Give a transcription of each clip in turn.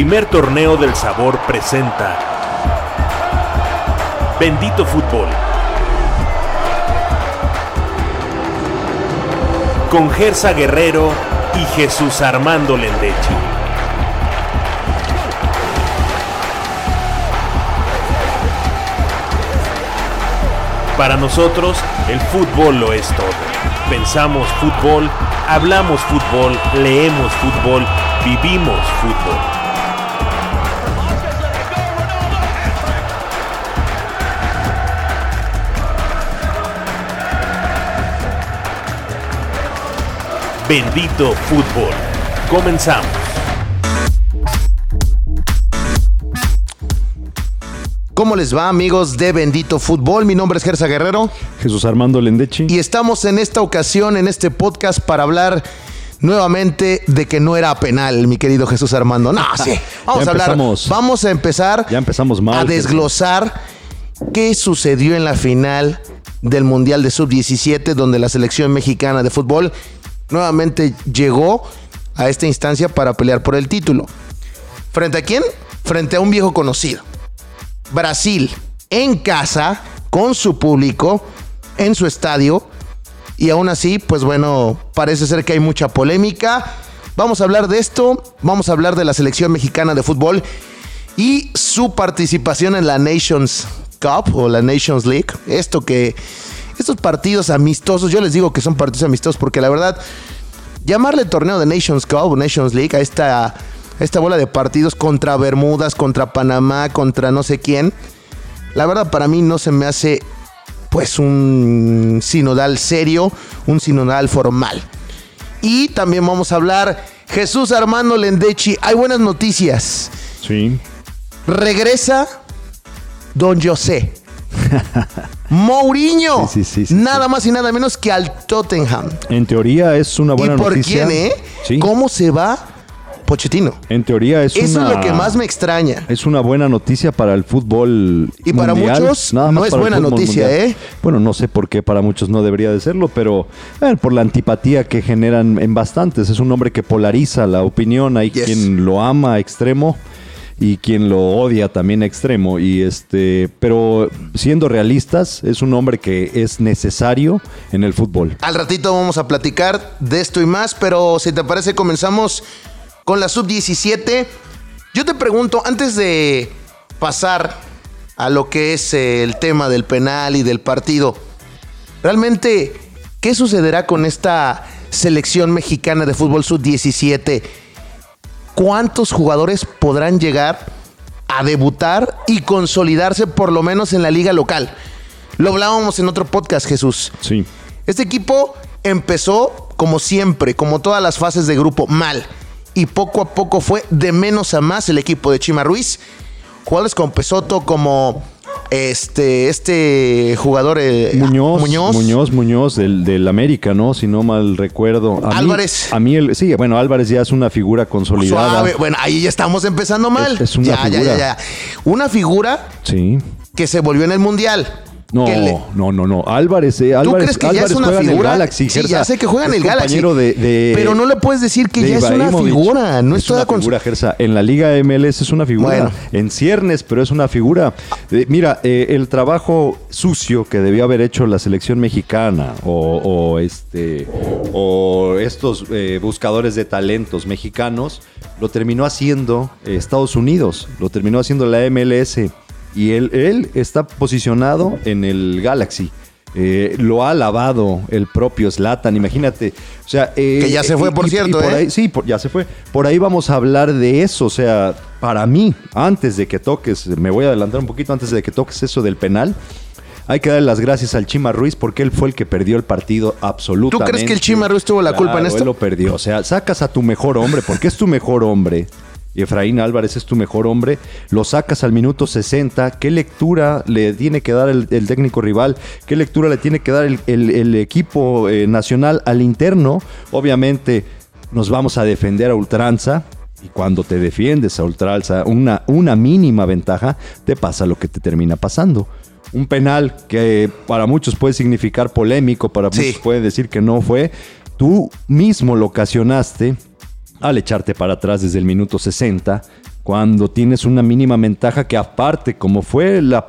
primer torneo del sabor presenta Bendito Fútbol. Con Gersa Guerrero y Jesús Armando Lendechi. Para nosotros, el fútbol lo es todo. Pensamos fútbol, hablamos fútbol, leemos fútbol, vivimos fútbol. Bendito fútbol. Comenzamos. ¿Cómo les va amigos de Bendito Fútbol? Mi nombre es Gersa Guerrero Jesús Armando Lendechi. y estamos en esta ocasión, en este podcast, para hablar nuevamente de que no era penal, mi querido Jesús Armando. No, sí. Vamos Ya a hablar. Vamos a empezar Ya empezamos mal, a desglosar qué sucedió en la final del Mundial de Sub-17, donde la selección mexicana de fútbol nuevamente llegó a esta instancia para pelear por el título. ¿Frente a quién? Frente a un viejo conocido. Brasil en casa, con su público, en su estadio. Y aún así, pues bueno, parece ser que hay mucha polémica. Vamos a hablar de esto, vamos a hablar de la selección mexicana de fútbol y su participación en la Nations Cup o la Nations League. Esto que, estos partidos amistosos, yo les digo que son partidos amistosos porque la verdad, llamarle torneo de Nations Cup o Nations League a esta, a esta bola de partidos contra Bermudas, contra Panamá, contra no sé quién, la verdad para mí no se me hace pues un sinodal serio, un sinodal formal. Y también vamos a hablar Jesús Armando Lendechi, hay buenas noticias. Sí. Regresa Don José. Mourinho. Sí, sí, sí, sí, nada más y nada menos que al Tottenham. En teoría es una buena ¿Y por noticia. quién, eh? ¿Cómo se va Pochettino? En teoría es Eso una. es lo que más me extraña. Es una buena noticia para el fútbol. Y para mundial, muchos nada no es buena noticia, mundial. ¿eh? Bueno, no sé por qué para muchos no debería de serlo, pero eh, por la antipatía que generan en bastantes. Es un hombre que polariza la opinión. Hay Yes. quien lo ama a extremo y quien lo odia también extremo. Y este, pero siendo realistas, es un hombre que es necesario en el fútbol. Al ratito vamos a platicar de esto y más, pero si te parece comenzamos con la sub-17. Yo te pregunto, antes de pasar a lo que es eh, el tema del penal y del partido, realmente, ¿qué sucederá con esta selección mexicana de fútbol sub-17? ¿Cuántos jugadores podrán llegar a debutar y consolidarse por lo menos en la liga local? Lo hablábamos en otro podcast, Jesús. Sí. Este equipo empezó como siempre, como todas las fases de grupo, mal. Y poco a poco fue de menos a más el equipo de Chima Ruiz. Jugadores con Pesoto como este, este jugador eh, Muñoz, Muñoz. Muñoz, Muñoz, del, del América, ¿no? Si no mal recuerdo. A mí- Álvarez. a mí, el, sí, bueno, Álvarez ya es una figura consolidada. Suave. Bueno, ahí ya estamos empezando mal. Es- es una ya, ya, figura. ya, ya. Una figura Sí. que se volvió en el Mundial. No, le- no, no, no. Álvarez, eh, Álvarez, crees que ya Álvarez es una juega en el figura? Galaxy. Sí, Gersa. ya sé que juega en el Galaxy. de, de- pero no le puedes decir que ya es una figura. No es una con figura, Gersa. En la Liga MLS es una figura. Bueno. En ciernes, pero es una figura. Eh, mira, eh, el trabajo sucio que debió haber hecho la selección mexicana o, o este o estos eh, buscadores de talentos mexicanos lo terminó haciendo Estados Unidos, lo terminó haciendo la MLS y él, él está posicionado en el Galaxy. Eh, lo ha alabado el propio Zlatan, imagínate. O sea, eh, Que ya se fue, por cierto, por ¿eh? ahí- sí, por- ya se fue. Por ahí vamos a hablar de eso. O sea, para mí, antes de que toques, me voy a adelantar un poquito antes de que toques eso del penal. Hay que darle las gracias al Chima Ruiz porque él fue el que perdió el partido absolutamente. ¿Tú crees que el Chima Ruiz tuvo la culpa en esto? Él lo perdió. O sea, sacas a tu mejor hombre porque es tu mejor hombre. Y Efraín Álvarez es tu mejor hombre. Lo sacas al minuto 60. ¿Qué lectura le tiene que dar el, el técnico rival? ¿Qué lectura le tiene que dar el, el- el equipo eh, nacional al interno? Obviamente nos vamos a defender a ultranza. Y cuando te defiendes a ultranza, una, una mínima ventaja, te pasa lo que te termina pasando. Un penal que para muchos puede significar polémico, para Sí. muchos pueden decir que no fue. Tú mismo lo ocasionaste al echarte para atrás desde el minuto 60, cuando tienes una mínima ventaja que aparte, como fue la,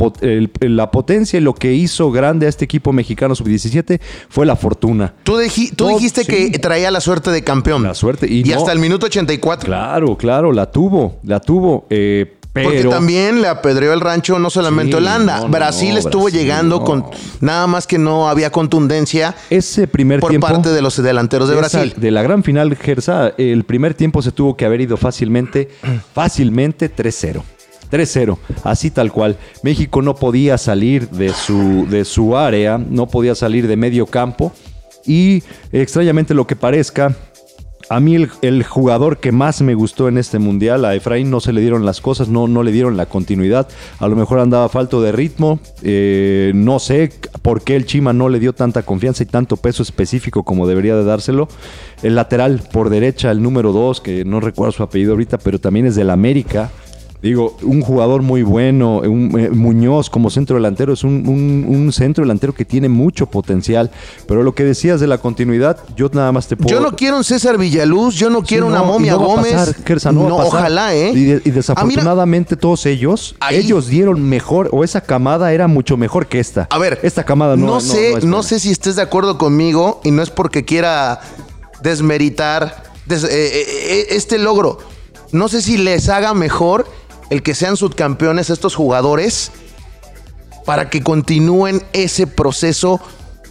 la potencia y lo que hizo grande a este equipo mexicano sub-17, fue la fortuna. Tú, dijiste que traía la suerte de campeón. La suerte. Y, hasta el minuto 84. Claro, claro, la tuvo, la tuvo. Eh, porque también le apedreó el rancho no solamente Holanda. Brasil estuvo llegando con nada más que no había contundencia. Ese primer por parte de los delanteros de Brasil. De la gran final, Gersa, el primer tiempo se tuvo que haber ido fácilmente, fácilmente 3-0. 3-0, así tal cual. México no podía salir de su, de su área, no podía salir de medio campo. Y extrañamente lo que parezca, a mí el, jugador que más me gustó en este mundial, a Efraín no se le dieron las cosas, no, no le dieron la continuidad. A lo mejor andaba falto de ritmo. Eh, no sé por qué el Chima no le dio tanta confianza y tanto peso específico como debería de dárselo. El lateral por derecha, el número 2, que no recuerdo su apellido ahorita, pero también es del América. Digo, un jugador muy bueno, un, eh, Muñoz como centro delantero es un, centro delantero que tiene mucho potencial. Pero lo que decías de la continuidad, yo nada más te puedo. Yo no quiero un César Villaluz, yo no quiero una momia Gómez. no, ojalá, ¿eh? Y, desafortunadamente todos ellos, ellos dieron mejor, o esa camada era mucho mejor que esta. A ver, esta camada no. No sé, no, sé si estés de acuerdo conmigo y no es porque quiera desmeritar eh, este logro. No sé si les haga mejor el que sean subcampeones estos jugadores para que continúen ese proceso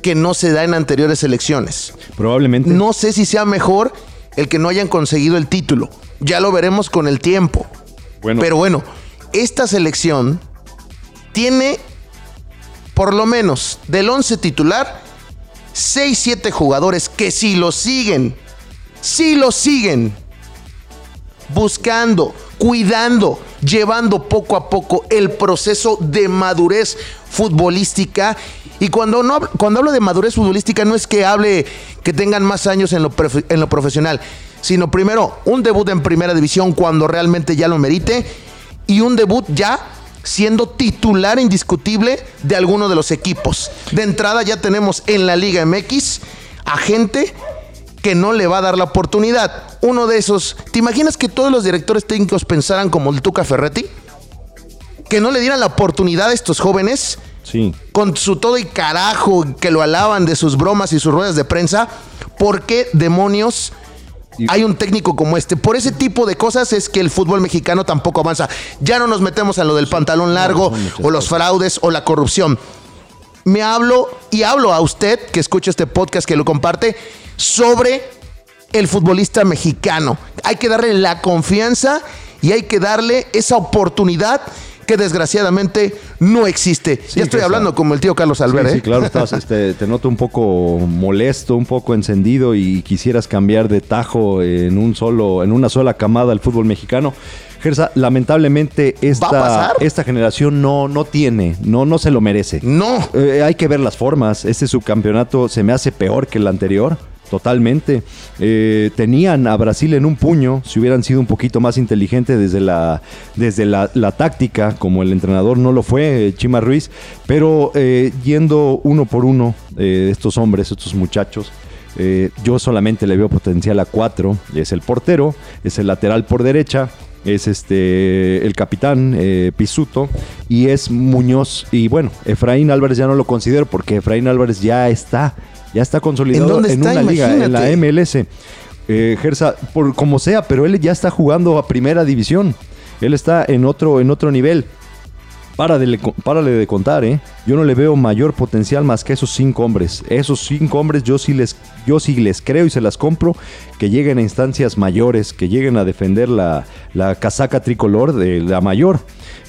que no se da en anteriores elecciones. Probablemente. No sé si sea mejor el que no hayan conseguido el título. Ya lo veremos con el tiempo. Bueno. Pero bueno, esta selección tiene por lo menos del 11 titular 6 7 jugadores que si lo siguen, si lo siguen buscando, cuidando, llevando poco a poco el proceso de madurez futbolística. Y cuando, no, cuando hablo de madurez futbolística no es que hable que tengan más años en lo, en lo profesional, sino primero un debut en primera división cuando realmente ya lo merite y un debut ya siendo titular indiscutible de alguno de los equipos. De entrada ya tenemos en la Liga MX a gente que no le va a dar la oportunidad. Uno de esos, ¿te imaginas que todos los directores técnicos pensaran como el Tuca Ferretti? Que no le dieran la oportunidad a estos jóvenes. Sí. Con su todo y carajo que lo alaban de sus bromas y sus ruedas de prensa. ¿Por qué demonios hay un técnico como este? Por ese tipo de cosas es que el fútbol mexicano tampoco avanza. Ya no nos metemos a lo del pantalón largo o los fraudes o la corrupción. Me hablo y hablo a usted que escucha este podcast, que lo comparte sobre el futbolista mexicano. Hay que darle la confianza y hay que darle esa oportunidad que desgraciadamente no existe. ya estoy hablando como el tío Carlos Albert. Sí, ¿eh? claro, este, te noto un poco molesto, un poco encendido y quisieras cambiar de tajo en un solo, en una sola camada al fútbol mexicano. Gersa, lamentablemente esta, esta generación no, no tiene, no, no se lo merece. No. Eh, hay que ver las formas. Este subcampeonato se me hace peor que el anterior. Totalmente. Eh, tenían a Brasil en un puño, si hubieran sido un poquito más inteligentes desde la, desde la, táctica, como el entrenador no lo fue, Chima Ruiz, pero eh, yendo uno por uno de estos hombres, estos muchachos, eh, yo solamente le veo potencial a cuatro. Es el portero, es el lateral por derecha, es este el capitán Pisuto y es Muñoz. Y bueno, Efraín Álvarez ya no lo considero porque Efraín Álvarez ya está ya está consolidado ¿En, una liga, en la MLS. Eh, Gersa, por como sea, pero él ya está jugando a primera división. Él está en otro, en otro nivel. Párale, párale de contar, ¿eh? Yo no le veo mayor potencial más que esos cinco hombres. Esos cinco hombres yo sí les, yo sí les creo y se las compro que lleguen a instancias mayores, que lleguen a defender la, la casaca tricolor de la mayor.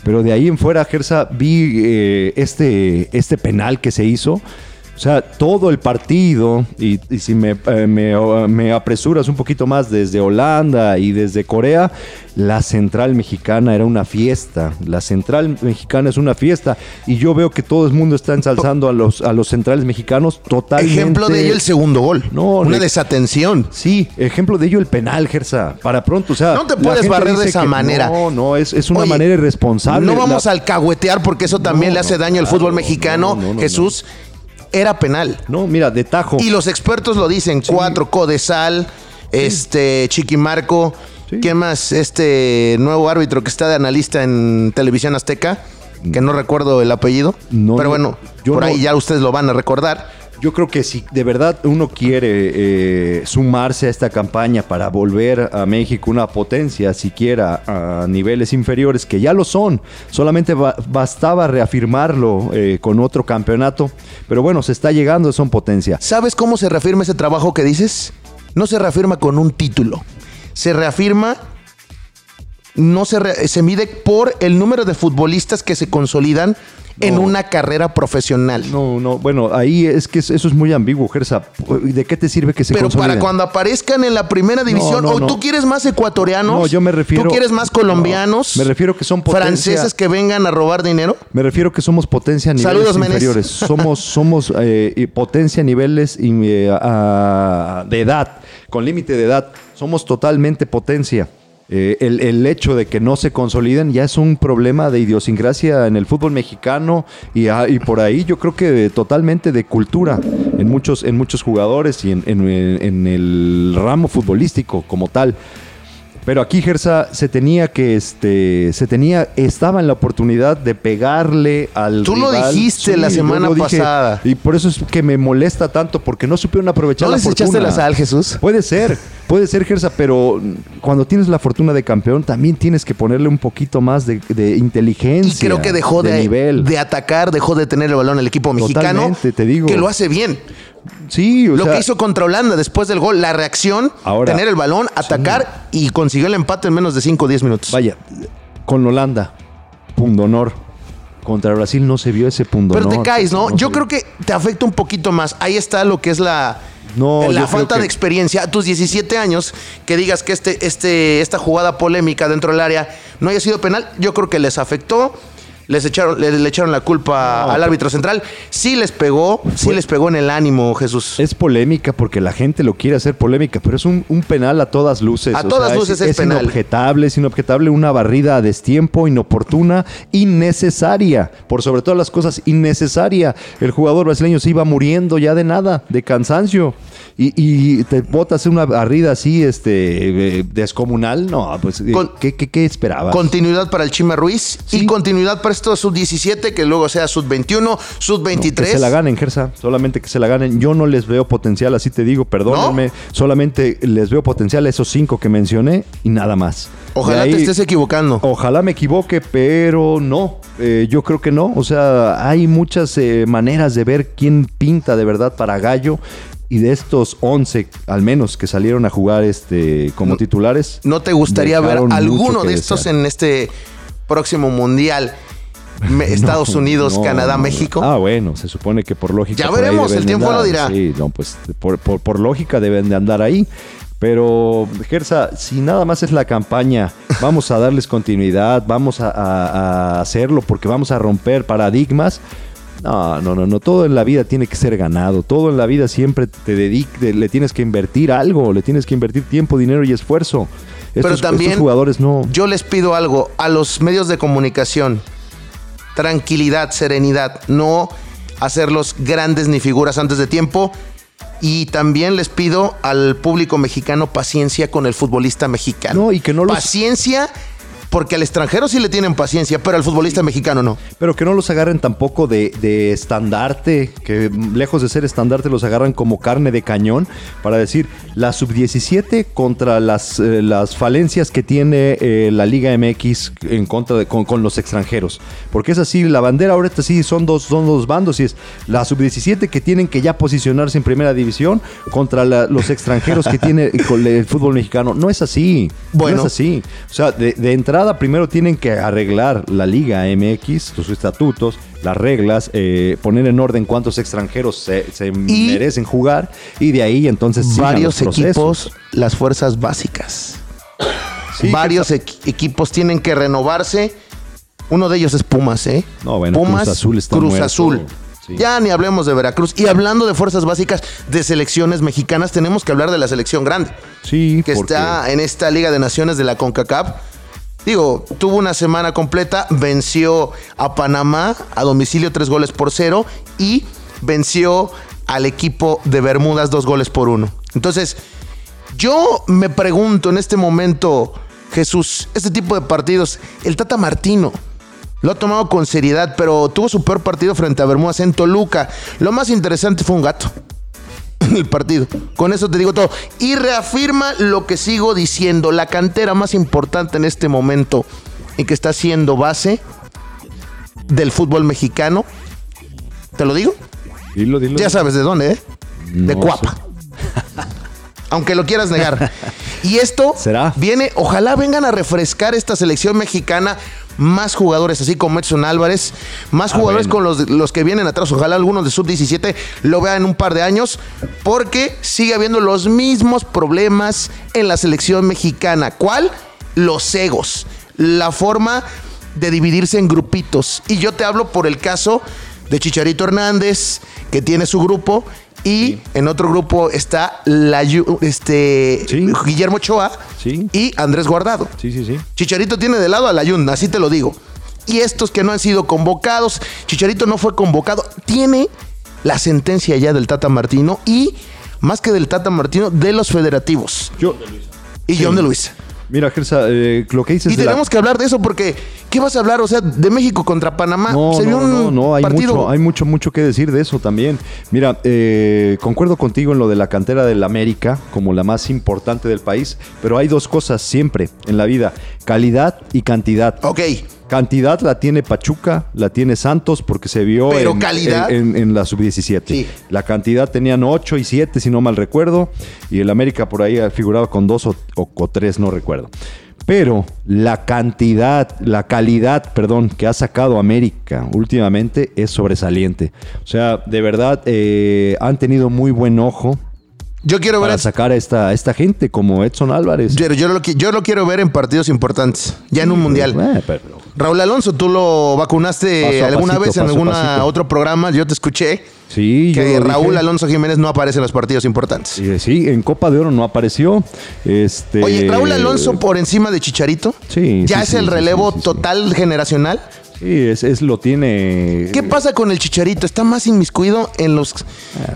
Pero de ahí en fuera, Gersa, vi eh, este, este penal que se hizo sea, todo el partido, y, si me, eh, me, apresuras un poquito más desde Holanda y desde Corea, la central mexicana era una fiesta. La central mexicana es una fiesta. Y yo veo que todo el mundo está ensalzando a los, a los centrales mexicanos totalmente. Ejemplo de ello el segundo gol. No, una desatención. Sí, ejemplo de ello el penal, Gersa. Para pronto, o sea. No te puedes barrer de esa manera. No, no, es, es una manera irresponsable. No vamos al alcahuetear porque eso también le hace daño al fútbol mexicano, Jesús era penal. No, mira, de tajo. Y los expertos lo dicen, cuatro, Codesal, este, Chiquimarco. Sí. ¿Quién más? Este nuevo árbitro que está de analista en Televisión Azteca, que no recuerdo el apellido. No, pero no, bueno, yo por no- ahí ya ustedes lo van a recordar. Yo creo que si de verdad uno quiere eh, sumarse a esta campaña para volver a México una potencia, siquiera a niveles inferiores, que ya lo son, solamente ba- bastaba reafirmarlo eh, con otro campeonato, pero bueno, se está llegando, son potencia. ¿Sabes cómo se reafirma ese trabajo que dices? No se reafirma con un título. Se reafirma, no se, re- se mide por el número de futbolistas que se consolidan en una carrera profesional. No, no, bueno, ahí es que eso es muy ambiguo, Gersa. ¿De qué te sirve que se Pero para cuando aparezcan en la primera división, no, o tú quieres más ecuatorianos, No, yo me refiero- tú quieres más colombianos, No, me refiero que son potencia- franceses que vengan a robar dinero. Me refiero que somos potencia a niveles Saludos, inferiores. Somos, somos eh, potencia a niveles eh, a- de edad, con límite de edad. Somos totalmente potencia. Eh, el, el hecho de que no se consoliden ya es un problema de idiosincrasia en el fútbol mexicano y, ah, por ahí yo creo que de- totalmente de cultura en muchos, en muchos jugadores y en- en el ramo futbolístico como tal. Pero aquí Gersa se tenía que, este, se tenía, estaba en la oportunidad de pegarle al Tú lo dijiste la semana dije. pasada. Y por eso es que me molesta tanto, porque no supieron aprovechar ¿No la les fortuna. echaste la sal, Jesús? Puede ser, puede ser, Gersa, pero cuando tienes la fortuna de campeón, también tienes que ponerle un poquito más de, de Y inteligencia. creo que dejó de, nivel. de atacar, dejó de tener el balón el equipo mexicano. Totalmente, te digo. Que lo hace bien. Sí, o Lo sea, que hizo contra Holanda después del gol, la reacción, Ahora- tener el balón, atacar y consiguió el empate en menos de 5 o 10 minutos. Vaya, con Holanda, pundonor. Contra Brasil no se vio ese pundonor. Pero te caes, ¿no? Yo creo que te afecta un poquito más. Ahí está lo que es la, No, la falta que- de experiencia. A tus 17 años, que digas que este, este, esta jugada polémica dentro del área no haya sido penal, yo creo que les afectó. Les echaron, le, le echaron la culpa al árbitro central. Sí les pegó, sí les pegó en el ánimo, Jesús. Es polémica porque la gente lo quiere hacer polémica, pero es un, un penal a todas luces. A todas luces es penal. inobjetable, es inobjetable una barrida a destiempo, inoportuna, innecesaria. Por sobre todas las cosas, innecesaria. El jugador brasileño se iba muriendo ya de nada, de cansancio. Y, y te botas una barrida así, este, eh, descomunal. No, pues, eh, Con- ¿qué, qué, qué esperabas? Continuidad para el Chima Ruiz y continuidad para estos sub-17, que luego sea sub-21, sub-23. Que se la ganen, Gersa. Solamente que se la ganen. Yo no les veo potencial, así te digo, perdónenme. Solamente les veo potencial a esos cinco que mencioné y nada más. Ojalá te estés equivocando. Ojalá me equivoque, pero no. Eh, yo creo que no. O sea, hay muchas eh, maneras de ver quién pinta de verdad para Gallo. Y de estos 11, al menos, que salieron a jugar este como titulares. ¿No te gustaría ver alguno de estos desear. en este próximo mundial? Estados No, Unidos, no, Canadá, no. México. Ah, bueno, se supone que por lógica. Ya por veremos, el tiempo lo dirá. Sí, no, pues por, por- por lógica deben de andar ahí. Pero, Gersa, si nada más es la campaña, vamos a darles continuidad, vamos a, a- a hacerlo porque vamos a romper paradigmas. No, no, no, no. Todo en la vida tiene que ser ganado. Todo en la vida siempre te dedique, le tienes que invertir algo, le tienes que invertir tiempo, dinero y esfuerzo. Pero también estos jugadores no. Yo les pido algo a los medios de comunicación. Tranquilidad, serenidad. No hacerlos grandes ni figuras antes de tiempo. Y también les pido al público mexicano paciencia con el futbolista mexicano. No, y que no los- Paciencia, porque al extranjero sí le tienen paciencia, pero al futbolista mexicano no. Pero que no los agarren tampoco de, de estandarte, que lejos de ser estandarte los agarran como carne de cañón para decir la sub-17 contra las, eh, las falencias que tiene eh, la Liga MX en contra de con, con los extranjeros. Porque es así, la bandera ahorita sí son dos, son dos bandos y es la sub-17 que tienen que ya posicionarse en primera división contra la- los extranjeros que tiene el fútbol mexicano. No es así. Bueno. No es así. O sea, de, de entrada primero tienen que arreglar la Liga MX, sus estatutos, las reglas, eh, poner en orden cuántos extranjeros se, se merecen jugar y de ahí entonces Varios los equipos, las fuerzas básicas. Sí, Varios equipos tienen que renovarse. Uno de ellos es Pumas, ¿eh? No, bueno, Pumas, Cruz Azul está Cruz muerto. Azul. Sí. Ya ni hablemos de Veracruz. Y hablando de fuerzas básicas de selecciones mexicanas, tenemos que hablar de la selección grande, Sí, que porque- está en esta Liga de Naciones de la CONCACAF. Digo, tuvo una semana completa, venció a Panamá a domicilio tres goles por cero y venció al equipo de Bermudas dos goles por uno. Entonces, Yo me pregunto en este momento, Jesús, este tipo de partidos, el Tata Martino lo ha tomado con seriedad, pero tuvo su peor partido frente a Bermudas en Toluca. Lo más interesante fue un gato en el partido. Con eso te digo todo. Y reafirma lo que sigo diciendo, la cantera más importante en este momento y que está siendo base del fútbol mexicano. ¿Te lo digo? Dilo, dilo. Ya sabes de dónde, ¿eh? de Cuapa. Aunque lo quieras negar. Y esto ¿Será? viene, ojalá vengan a refrescar esta selección mexicana. Más jugadores, así como Edson Álvarez, más Ah, jugadores bueno. con los, los que vienen atrás. Ojalá algunos de sub-17 lo vean en un par de años, porque sigue habiendo los mismos problemas en la selección mexicana. ¿Cuál? Los egos, la forma de dividirse en grupitos. Y yo te hablo por el caso de Chicharito Hernández, que tiene su grupo, y en otro grupo está la, este, Sí. Guillermo Ochoa Sí. y Andrés Guardado. Sí, sí, sí. Chicharito tiene de lado a la Yun, así te lo digo. Y estos que no han sido convocados, Chicharito no fue convocado, tiene la sentencia ya del Tata Martino y, más que del Tata Martino, de los federativos. Yo, Y. John de Luis. Mira, Gersa, eh, lo que dices Y la- tenemos que hablar de eso porque, ¿qué vas a hablar? O sea, de México contra Panamá. No, Se vio no, un no, no, hay partido. mucho, hay mucho, mucho que decir de eso también. Mira, eh, concuerdo contigo en lo de la cantera del América como la más importante del país, pero hay dos cosas siempre en la vida, calidad y cantidad. Ok. Cantidad la tiene Pachuca, la tiene Santos porque se vio Pero en, calidad. en- en- en la sub-17. Sí. La cantidad tenían 8 y 7, si no mal recuerdo, y el América por ahí figuraba con 2 o, o 3, no recuerdo. Pero la cantidad, la calidad, perdón, que ha sacado América últimamente es sobresaliente. O sea, de verdad, eh, han tenido muy buen ojo Yo quiero ver. para sacar a esta, esta gente como Edson Álvarez. Yo, yo lo, qui- yo lo quiero ver en partidos importantes, ya en un mundial. Eh, pero- Raúl Alonso, tú lo vacunaste alguna pasito, vez en algún otro programa. Yo te escuché sí, que Raúl dije. Alonso Jiménez no aparece en los partidos importantes. Sí, sí, en Copa de Oro no apareció. Este, Oye, Raúl Alonso por encima de Chicharito. Sí, Ya sí, es el relevo total generacional. Sí, es, es- lo tiene. ¿Qué pasa con el Chicharito? Está más inmiscuido en los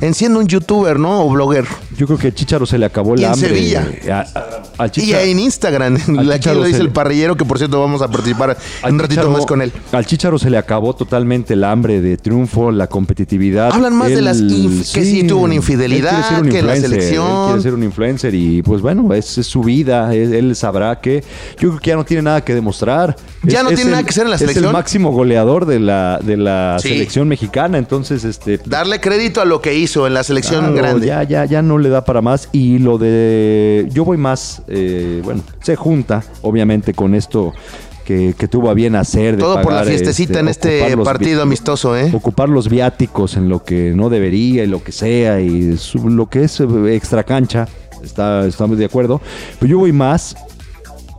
en siendo un youtuber, ¿no? O blogger. Yo creo que a Chicharo se le acabó el Y en hambre. Sevilla. A- a- Y en Instagram. Aquí lo dice el le- parrillero, que por cierto vamos a participar al un ratito Chicharo- más con él. Al Chicharo se le acabó totalmente el hambre de triunfo, la competitividad. Hablan más de las inf- que sí tuvo una infidelidad, ser un que la selección. Él quiere ser un influencer y pues bueno, es, es su vida. Él, él sabrá que. Yo creo que ya no tiene nada que demostrar. Ya no tiene nada que hacer en la Es selección. el máximo goleador de la, de la Sí. selección mexicana. Entonces, este. Darle crédito a lo que hizo en la selección Claro, grande. Ya, ya, ya no le da para más. Y lo de. Yo voy más. eh, bueno, se junta, obviamente, con esto que, que tuvo a bien hacer. De Todo por la fiestecita en este los partido amistoso, ¿eh? Ocupar los viáticos en lo que no debería y lo que sea. Y su- lo que es eh, extra cancha. Está, estamos de acuerdo. Pero yo voy más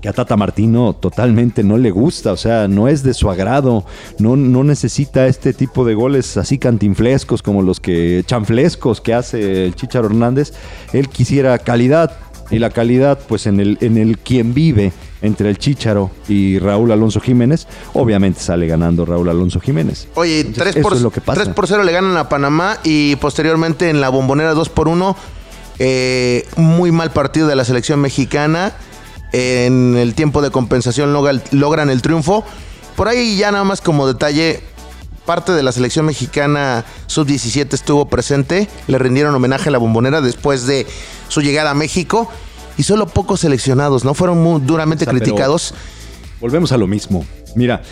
que a Tata Martino totalmente no le gusta, o sea, no es de su agrado, no, no necesita este tipo de goles así cantinflescos como los que, chanflescos que hace el Chicharo Hernández, él quisiera calidad, y la calidad pues en el, en el quien vive entre el Chicharo y Raúl Alonso Jiménez, obviamente sale ganando Raúl Alonso Jiménez. Oye, Entonces, 3 por, es lo que pasa. 3 por 0 le ganan a Panamá y posteriormente en la bombonera 2 por 1. eh, muy mal partido de la selección mexicana. En el tiempo de compensación logra- logran el triunfo. Por ahí ya nada más como detalle, parte de la selección mexicana sub-17 estuvo presente. Le rindieron homenaje a la bombonera después de su llegada a México. Y solo pocos seleccionados, ¿no? Fueron muy duramente O sea, pero- criticados. Volvemos a lo mismo. Mira,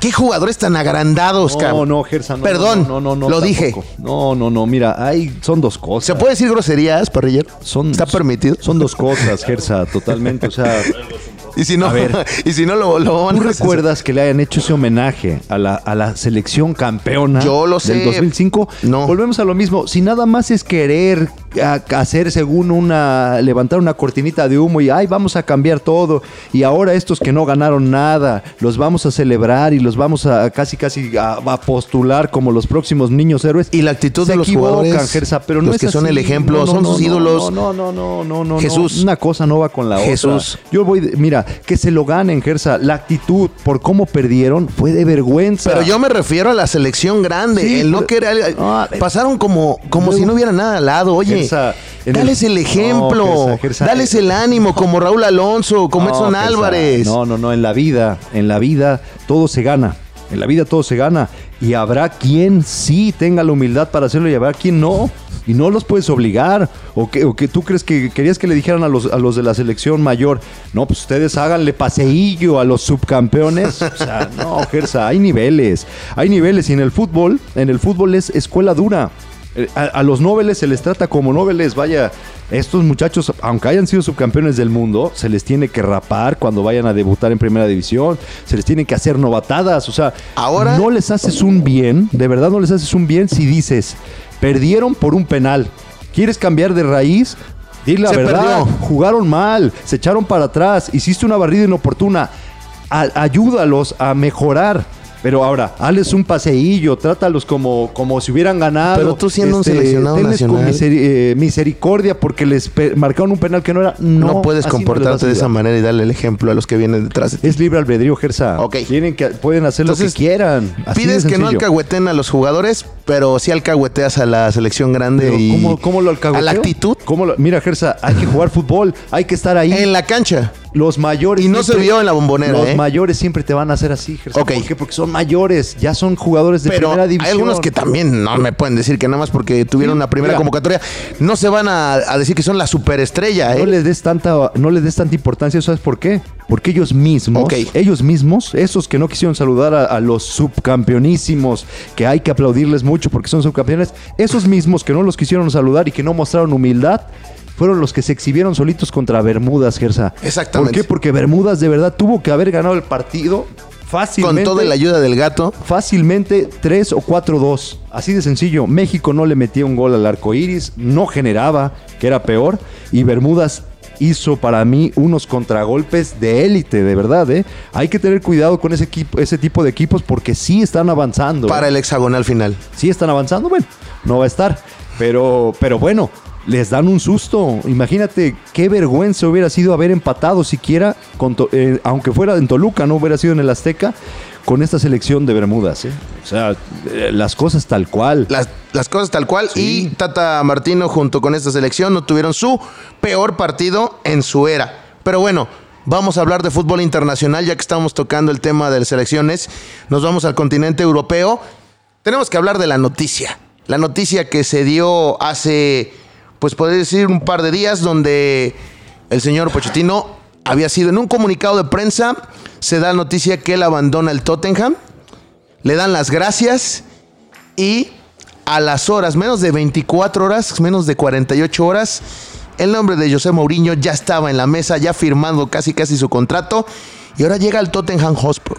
¿Qué jugadores tan agrandados, no, cabrón? no, Gersa, no, Perdón, no, no, no, lo tampoco. dije. No, no, no, mira, hay, son dos cosas. ¿Se puede decir groserías, parrillero? Son, ¿Está permitido? Son dos cosas, Gersa, totalmente. O sea, Y si no, A ver. y si no lo, lo van ¿tú a recuerdas que le hayan hecho ese homenaje a la, a la selección campeona Yo lo sé. del 2005? No. Volvemos a lo mismo. Si nada más es querer hacer según una, levantar una cortinita de humo y, ay, vamos a cambiar todo. Y ahora estos que no ganaron nada, los vamos a celebrar y los vamos a casi, casi a, a postular como los próximos niños héroes. Y la actitud Se de los jugadores, Gersa, pero no los es que son el ejemplo, son sus ídolos. No, no, no, no, no, no. Jesús. Una cosa no va con la Jesús. otra. Yo voy, de- mira, que se lo ganen, Gersa. La actitud por cómo perdieron fue de vergüenza. Pero yo me refiero a la selección grande. Sí, el no pero- querer. Pasaron como, como si no hubiera nada al lado. Oye, En Dales el, ejemplo. No, Dales eh, el ánimo, como Raúl Alonso, como No, Edson Álvarez. No, no, no, en la vida, en la vida todo se gana. En la vida todo se gana. Y habrá quien sí tenga la humildad para hacerlo y habrá quien no. Y no los puedes obligar. O que, o que tú crees que querías que le dijeran a los, a los de la selección mayor, no, pues ustedes háganle paseillo a los subcampeones. O sea, no, Gersa, hay niveles. Hay niveles. Y en el fútbol, en el fútbol es escuela dura. Eh, A, a los nobles se les trata como nobles. Vaya, estos muchachos, aunque hayan sido subcampeones del mundo, se les tiene que rapar cuando vayan a debutar en primera división. Se les tiene que hacer novatadas. O sea, Ahora- no les haces un bien. De verdad, no les haces un bien si dices, perdieron por un penal. ¿Quieres cambiar de raíz? Dile la Se verdad. perdió. Jugaron mal, se echaron para atrás, hiciste una barrida inoportuna. A- ayúdalos a mejorar. Pero ahora, hazles un paseillo, trátalos como, como si hubieran ganado. Pero tú siendo un seleccionado tenles con nacional. miseri- eh, misericordia porque les marcaron un penal que no era. No, No, puedes no comportarte de esa manera y darle el ejemplo a los que vienen detrás de ti. Es libre albedrío, Gersa. Ok. Tienen que, pueden hacer lo que quieran. Así Pides de que no alcahueten a los jugadores, pero sí alcahueteas a la selección grande Pero y ¿Cómo, cómo lo alcahueteo? a la actitud ¿Cómo lo- Mira, Gersa, hay que jugar fútbol, hay que estar ahí. en la cancha. Los mayores. Y no se vio en la bombonera, Los ¿eh? mayores siempre te van a hacer así, Gersa. Ok. ¿Por qué? Porque son mayores, ya son jugadores de Pero primera hay división. algunos que también no me pueden decir que nada más porque tuvieron Sí, una primera mira. convocatoria no se van a, a decir que son la superestrella, No ¿eh? les des tanta, no les des tanta importancia, ¿sabes por qué? Porque ellos mismos, ellos mismos, esos que no quisieron saludar a, a los subcampeonísimos, que hay que aplaudirles mucho porque son subcampeones, esos mismos que no los quisieron saludar y que no mostraron humildad, fueron los que se exhibieron solitos contra Bermudas, Gersa. Exactamente. ¿Por qué? Porque Bermudas de verdad tuvo que haber ganado el partido Con fácilmente. toda la ayuda del gato. Fácilmente 3 o 4-2. Así de sencillo. México no le metía un gol al arco iris, no generaba, que era peor. Y Bermudas hizo para mí unos contragolpes de élite, de verdad. ¿eh? Hay que tener cuidado con ese, equipo, ese tipo de equipos porque sí están avanzando. ¿eh? Para el hexagonal final. Sí están avanzando, bueno, no va a estar. Pero, pero bueno, les dan un susto. Imagínate qué vergüenza hubiera sido haber empatado siquiera, con eh, aunque fuera en Toluca, no hubiera sido en el Azteca, con esta selección de Bermudas. ¿eh? O sea, eh, las cosas tal cual. Las, las cosas tal cual. Sí. Y Tata Martino junto con esta selección no tuvieron su peor partido en su era. Pero bueno, vamos a hablar de fútbol internacional ya que estamos tocando el tema de las selecciones. Nos vamos al continente europeo. Tenemos que hablar de la noticia. La noticia que se dio hace, pues podría decir, un par de días donde el señor Pochettino había sido en un comunicado de prensa, se da noticia que él abandona el Tottenham, le dan las gracias y a las horas, menos de 24 horas, menos de 48 horas, el nombre de José Mourinho ya estaba en la mesa, ya firmando casi casi su contrato y ahora llega al Tottenham Hotspur.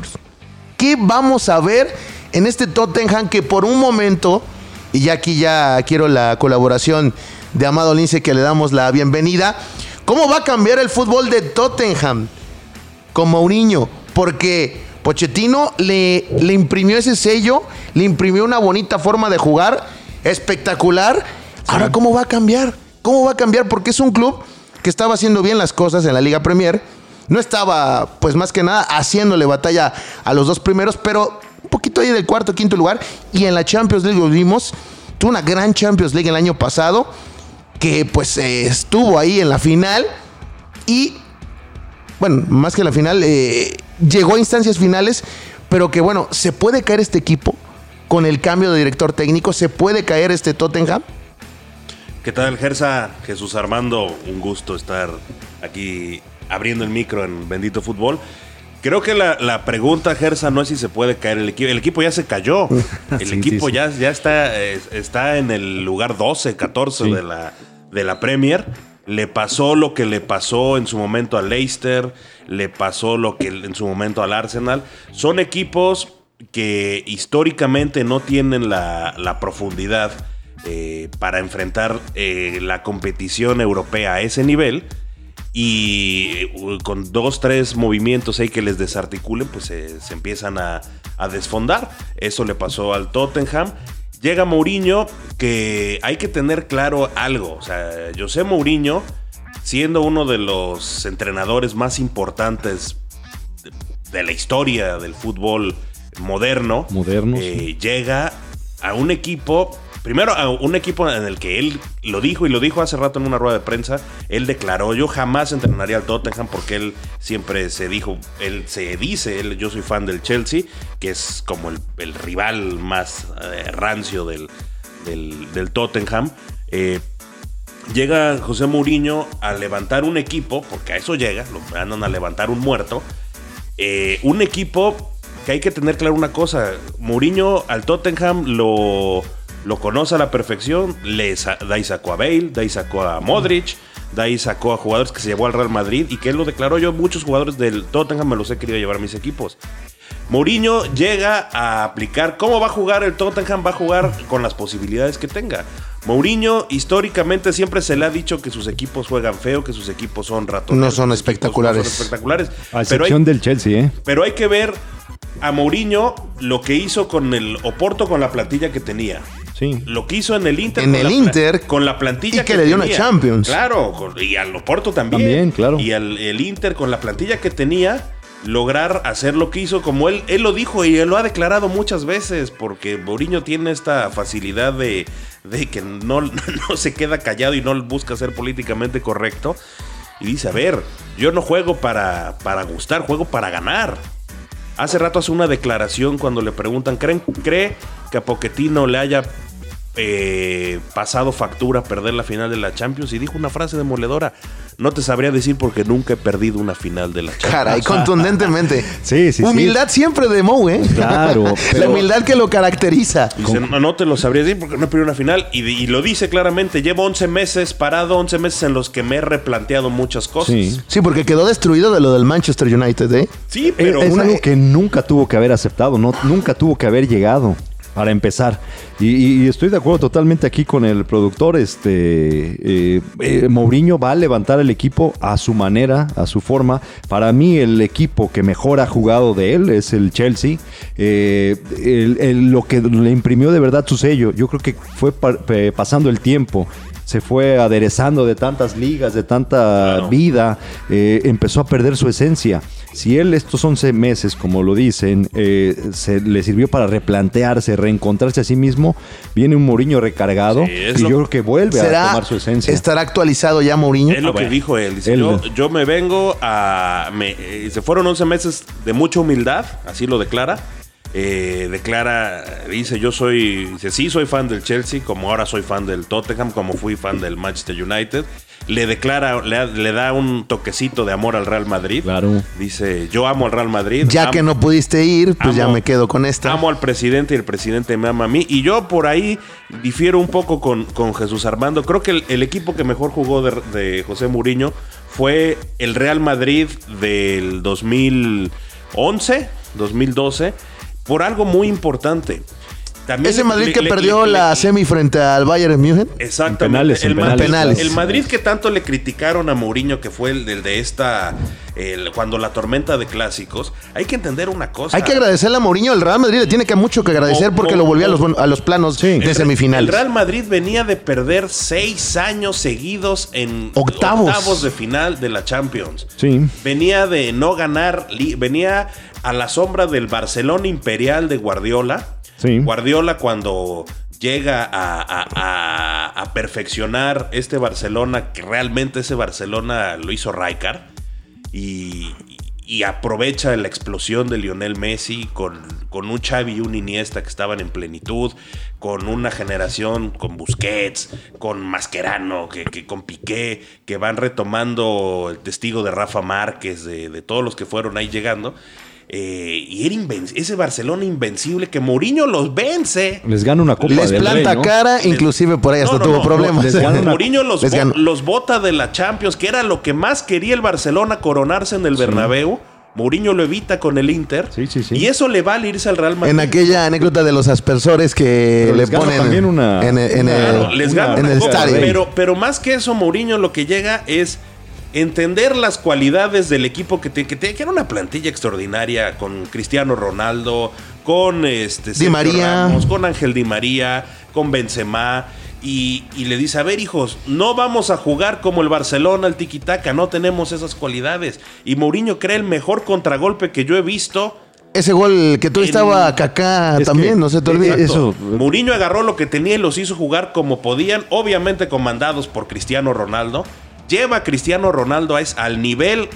¿Qué vamos a ver en este Tottenham que por un momento, y ya aquí ya quiero la colaboración de Amado Lince que le damos la bienvenida, ¿cómo va a cambiar el fútbol de Tottenham con Mourinho? Porque Pochettino le, le imprimió ese sello, le imprimió una bonita forma de jugar, espectacular. Ahora, ¿cómo va a cambiar? ¿Cómo va a cambiar? Porque es un club que estaba haciendo bien las cosas en la Liga Premier. No estaba, pues más que nada, haciéndole batalla a los dos primeros, pero un poquito ahí del cuarto, quinto lugar. Y en la Champions League lo vimos. Tuvo una gran Champions League el año pasado, que pues eh, estuvo ahí en la final. Y bueno, más que la final, eh, llegó a instancias finales, pero que bueno, ¿se puede caer este equipo con el cambio de director técnico? ¿Se puede caer este Tottenham? ¿Qué tal, Gersa? Jesús Armando, un gusto estar aquí abriendo el micro en Bendito Fútbol. Creo que la, la pregunta, Gersa, no es si se puede caer el equipo. El equipo ya se cayó. El Sí, equipo sí, sí. Ya, ya está, eh, está en el lugar 12, 14 Sí. de, la, de la Premier. Le pasó lo que le pasó en su momento al Leicester, le pasó lo que en su momento al Arsenal. Son equipos que históricamente no tienen la, la profundidad eh, para enfrentar eh, la competición europea a ese nivel. Y eh, con dos, tres movimientos ahí que les desarticulen, pues se empiezan a desfondar. Eso le pasó al Tottenham. Llega Mourinho, que hay que tener claro algo. O sea, José Mourinho, siendo uno de los entrenadores más importantes de, de la historia del fútbol moderno, Moderno, eh, llega a un equipo primero un equipo en el que él lo dijo y lo dijo hace rato en una rueda de prensa, él declaró, yo jamás entrenaría al Tottenham porque él siempre se dijo, él se dice, él, yo soy fan del Chelsea, que es como el, rival más eh, rancio del, del, del Tottenham. Eh, llega José Mourinho a levantar un equipo, porque a eso llega, lo mandan a levantar un muerto. eh, un equipo que hay que tener claro una cosa: Mourinho al Tottenham lo, lo conoce a la perfección. Le de ahí sacó a Bale, de ahí sacó a Modric, de ahí sacó a jugadores que se llevó al Real Madrid y que él lo declaró. Yo, muchos jugadores del Tottenham me los he querido llevar a mis equipos. Mourinho llega a aplicar cómo va a jugar el Tottenham, va a jugar con las posibilidades que tenga. Mourinho históricamente siempre se le ha dicho que sus equipos juegan feo, que sus equipos son ratones. No son espectaculares. No son espectaculares. A Pero hay, excepción del Chelsea, ¿eh? pero hay que ver a Mourinho lo que hizo con el Oporto con la plantilla que tenía. Sí. Lo que hizo en el Inter. En con el Inter, Con la plantilla y que le dio una. Champions. Claro, y al Oporto también. También, claro. Y al el Inter con la plantilla que tenía, lograr hacer lo que hizo, como él, él lo dijo y él lo ha declarado muchas veces, porque Mourinho tiene esta facilidad de, de que no, no se queda callado y no busca ser políticamente correcto. Y dice, a ver, yo no juego para, para gustar, juego para ganar. Hace rato hace una declaración cuando le preguntan, ¿creen, ¿cree que a Pochettino le haya eh, pasado factura perder la final de la Champions? Y dijo una frase demoledora, no te sabría decir porque nunca he perdido una final de la Champions. Caray, contundentemente. Sí, sí, sí. Humildad siempre de Mou, ¿eh? Claro, La pero- humildad que lo caracteriza. Dice, no, no te lo sabría decir porque no he perdido una final. Y, y lo dice claramente, llevo 11 meses parado, 11 meses en los que me he replanteado muchas cosas. Sí. Sí, porque quedó destruido de lo del Manchester United, ¿eh? Sí, pero... es algo que nunca tuvo que haber aceptado, no, nunca tuvo que haber llegado para empezar. Y, estoy de acuerdo totalmente aquí con el productor. Este eh, eh, Mourinho va a levantar el equipo a su manera, a su forma. Para mí, el equipo que mejor ha jugado de él es el Chelsea. Eh, el- el- lo que le imprimió de verdad su sello, yo creo que fue pa- pasando el tiempo. Se fue aderezando de tantas ligas, de tanta Claro. vida, eh, empezó a perder su esencia. Si él estos 11 meses, como lo dicen, eh, se le sirvió para replantearse, reencontrarse a sí mismo, viene un Mourinho recargado Sí, es y lo- yo creo que vuelve a ¿Será, tomar su esencia. ¿Estará actualizado ya Mourinho? Es lo Ah, que bueno. dijo él. Dice, Él- yo, yo me vengo a... me- eh, se fueron 11 meses de mucha humildad, así lo declara. Eh, declara, dice, yo soy, dice, sí soy fan del Chelsea, como ahora soy fan del Tottenham, como fui fan del Manchester United. Le declara, le, da- le da un toquecito de amor al Real Madrid. Claro. Dice, yo amo al Real Madrid. Ya amo- que no pudiste ir, pues ya me quedo con esta. Amo al presidente y el presidente me ama a mí. Y yo por ahí difiero un poco con, con Jesús Armando. Creo que el, el equipo que mejor jugó de, de José Mourinho fue el Real Madrid del 2011, 2012, por algo muy importante. También Ese Madrid le- que le- perdió le- la le- semi frente al Bayern München. Exactamente. En penales, en el, Madrid, penales. el Madrid que tanto le criticaron a Mourinho, que fue el, del de esta, el- cuando la tormenta de clásicos, hay que entender una cosa. Hay que agradecerle a Mourinho. El Real Madrid le tiene que mucho que agradecer porque lo volvió a los, a los planos Sí. de semifinales. El Real Madrid venía de perder seis años seguidos en Octavos. de final de la Champions. Sí. Venía de no ganar, venía a la sombra del Barcelona Imperial de Guardiola. Guardiola cuando llega a, perfeccionar este Barcelona, que realmente ese Barcelona lo hizo Rijkaard, y, aprovecha la explosión de Lionel Messi con, con un Xavi y un Iniesta que estaban en plenitud, con una generación con Busquets, con Mascherano, que, que con Piqué, que van retomando el testigo de Rafa Márquez, de, de todos los que fueron ahí llegando. Eh, y era ese Barcelona invencible que Mourinho los vence. Les gana una copa Les del Rey, planta ¿no? cara, inclusive por ahí hasta No, no, tuvo no, problemas. les gana una- Mourinho los, Les bo- ganó. los bota de la Champions, que era lo que más quería el Barcelona coronarse en el Bernabéu. Mourinho lo evita con el Inter. Sí, sí, sí. Y eso le vale irse al Real Madrid. En aquella anécdota de los aspersores que Pero le ponen también una- en, el- en una- el, Claro, les gana en una el estadio. Pero, pero más que eso, Mourinho lo que llega es entender las cualidades del equipo que, te- que, te- que era una plantilla extraordinaria con Cristiano Ronaldo, con este Sergio María. Ramos, con Ángel Di María, con Benzema. Y, y le dice, a ver hijos, no vamos a jugar como el Barcelona, el tiki-taka, no tenemos esas cualidades. Y Mourinho crea el mejor contragolpe que yo he visto ese gol que tú En- estaba Es también, que- no se te olvide. eso- Mourinho agarró lo que tenía y los hizo jugar como podían, obviamente comandados por Cristiano Ronaldo. Lleva a Cristiano Ronaldo a es- al nivel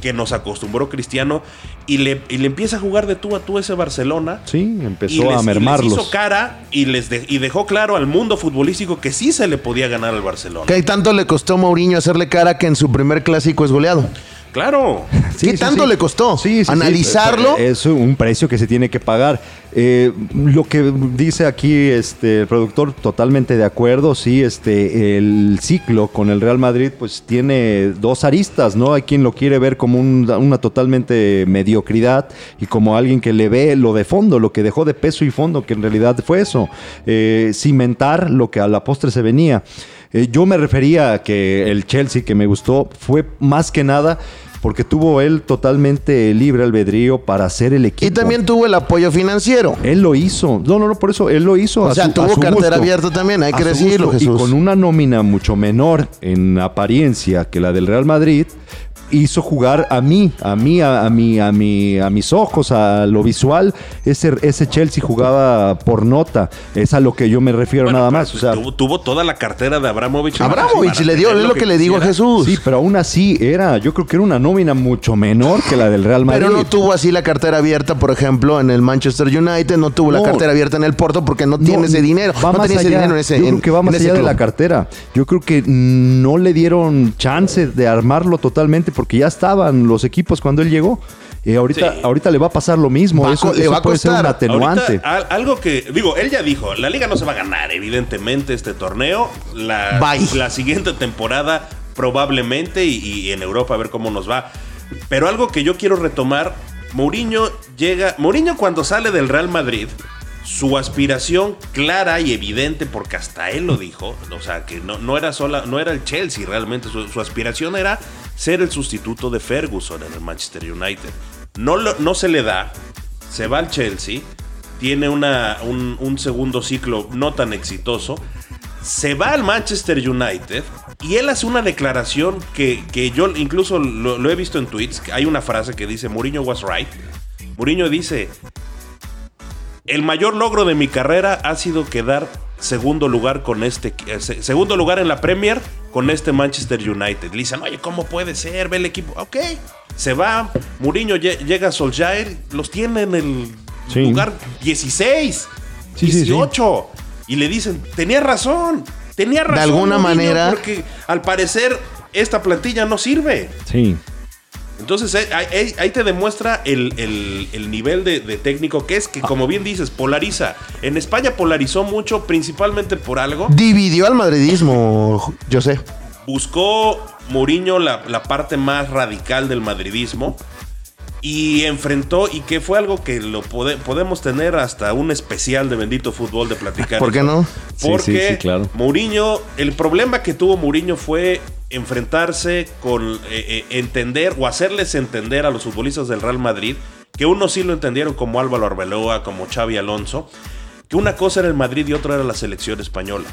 que nos acostumbró Cristiano y le, y le empieza a jugar de tú a tú ese Barcelona. Sí, empezó les, a y les mermarlos. hizo cara y les de- y dejó claro al mundo futbolístico que sí se le podía ganar al Barcelona. ¿Qué tanto le costó a Mourinho hacerle cara que en su primer clásico es goleado? Claro. Sí, ¿Qué sí, tanto sí. le costó? Sí, sí, sí. Analizarlo. Es un precio que se tiene que pagar. Eh, lo que dice aquí este, el productor, totalmente de acuerdo. Sí, este, el ciclo con el Real Madrid, pues tiene dos aristas, ¿no? Hay quien lo quiere ver como un- una totalmente mediocridad y como alguien que le ve lo de fondo, lo que dejó de peso y fondo, que en realidad fue eso. Eh, cimentar lo que a la postre se venía. Eh, yo me refería a que el Chelsea que me gustó fue más que nada porque tuvo él totalmente libre albedrío para hacer el equipo. y también tuvo el apoyo financiero. Él lo hizo. No, no, no, por eso él lo hizo. O sea, su- tuvo cartera abierta también, hay que decirlo. Jesús. Y con una nómina mucho menor en apariencia que la del Real Madrid, hizo jugar a mí, a mí, a, a mí, a mí, a mis ojos, a lo visual. Ese, ese Chelsea jugaba por nota. Es a lo que yo me refiero Bueno, nada más. O sea, tuvo, tuvo toda la cartera de Abramovich. Abramovich le dio, es lo que, le digo a. Jesús. Sí, pero aún así era, yo creo que era una nómina mucho menor que la del Real Madrid. Pero no tuvo así la cartera abierta, por ejemplo, en el Manchester United, no tuvo la cartera abierta en el Porto porque no, tiene ese dinero. Va no más tenía ese allá. dinero en ese Yo en- creo que va más allá de la cartera. Yo creo que no le dieron chance de armarlo totalmente porque ya estaban los equipos cuando él llegó. Y ahorita, Sí. ahorita le va a pasar lo mismo. Va a eso le eso va a puede ser un atenuante. Ahorita, algo que, digo, él ya dijo, la liga no se va a ganar, evidentemente, este torneo. La, Bye. la siguiente temporada probablemente y, y en Europa a ver cómo nos va. Pero algo que yo quiero retomar, Mourinho llega, Mourinho cuando sale del Real Madrid, su aspiración clara y evidente, porque hasta él lo dijo, o sea, que no, no era sola, no era el Chelsea realmente, su, su aspiración era ser el sustituto de Ferguson en el Manchester United. No, no se le da, se va al Chelsea, tiene un, un segundo ciclo no tan exitoso, se va al Manchester United y él hace una declaración que, que yo incluso lo, lo he visto en tweets, hay una frase que dice, Mourinho was right. Mourinho dice, el mayor logro de mi carrera ha sido quedar segundo lugar con este eh, se- segundo lugar en la Premier con este Manchester United. Le dicen, oye, ¿cómo puede ser? Ve el equipo. Ok. Se va, Mourinho lle- llega a Solskjaer, los tiene en el Sí. lugar 16, Sí, sí, sí. 18. Y le dicen, tenía razón, tenía razón. alguna Mourinho, manera- Porque al parecer esta plantilla no sirve. Sí. Entonces eh, ahí, te demuestra el, el- el nivel de, de técnico que es, que como bien dices, polariza. En España polarizó mucho, principalmente por algo. Dividió al madridismo, yo sé. Buscó Mourinho la, la parte más radical del madridismo y enfrentó, y que fue algo que lo pode- podemos tener hasta un especial de Bendito Fútbol de platicar. ¿Por qué no? Sí, Porque sí, sí, claro. Mourinho, el problema que tuvo Mourinho fue enfrentarse con eh, eh, entender o hacerles entender a los futbolistas del Real Madrid, que unos sí lo entendieron como Álvaro Arbeloa, como Xavi Alonso, que una cosa era el Madrid y otra era la selección española.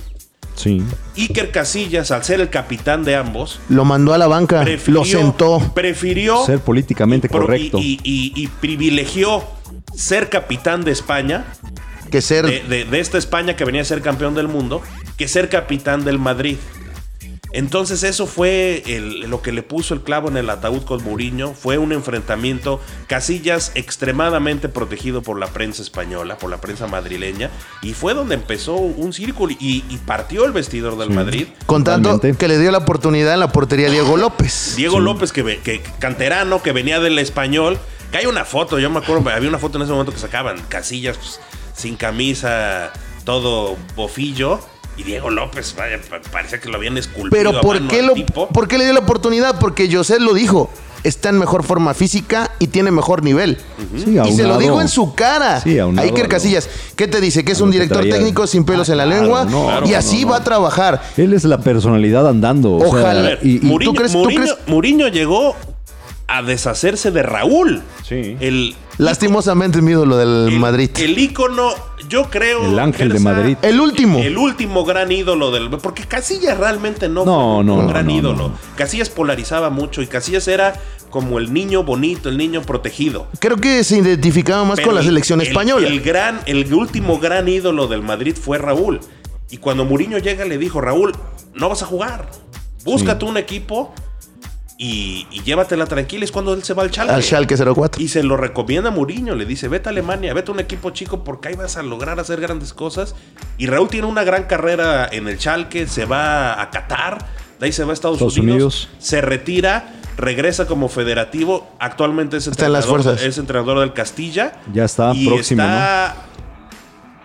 Sí. Iker Casillas, al ser el capitán de ambos, Lo mandó a la banca, prefirió, lo sentó. prefirió Ser políticamente y correcto. y- y- y privilegió ser capitán de España Que ser de, de- de esta España que venía a ser campeón del mundo que ser capitán del Madrid. Entonces eso fue el- lo que le puso el clavo en el ataúd con Mourinho. Fue un enfrentamiento, Casillas extremadamente protegido por la prensa española, por la prensa madrileña. Y fue donde empezó un círculo y, y partió el vestidor del Madrid. con tanto totalmente. que le dio la oportunidad en la portería Diego López. Diego López, que, ve- que canterano, que venía del español. Que hay una foto, yo me acuerdo, había una foto en ese momento que sacaban Casillas pues, sin camisa, todo bofillo. Y Diego López, vaya, pa- parecía que lo habían esculpido. Pero a ¿por mano qué, al lo, tipo. ¿por qué le dio la oportunidad? Porque José lo dijo. Está en mejor forma física y tiene mejor nivel. Sí, Y se lo dijo en su cara. Sí, aunado a Iker Casillas. ¿Qué te dice? Que es a un director traía. técnico sin pelos Ah, en la claro, lengua. no, y así no, va a trabajar. Él es la personalidad andando. o sea, Ojalá. Ver, y- y- Mourinho, ¿tú crees- tú crees- Mourinho llegó a deshacerse de Raúl. Sí. El, Lastimosamente mi ídolo del el- Madrid. El ícono, yo creo. El ángel de Madrid. El último. El último gran ídolo del. Porque Casillas realmente no, No, fue no, un no, gran no, ídolo. no. Casillas polarizaba mucho y Casillas era como el niño bonito, el niño protegido. Creo que se identificaba más Pero con la el- selección el- española. El, gran, el último gran ídolo del Madrid fue Raúl. Y cuando Mourinho llega le dijo, Raúl, no vas a jugar. Búscate un equipo y, y llévatela tranquila. Es cuando él se va al Schalke. al Schalke 04. Y se lo recomienda a Mourinho. Le dice, vete a Alemania, vete a un equipo chico porque ahí vas a lograr hacer grandes cosas. Y Raúl tiene una gran carrera en el Schalke. Se va a Qatar. De ahí se va a Estados, Estados Unidos, Unidos. Se retira. Regresa como federativo. Actualmente es Está en las entrenador, fuerzas. es entrenador del Castilla. Ya está y próximo, está-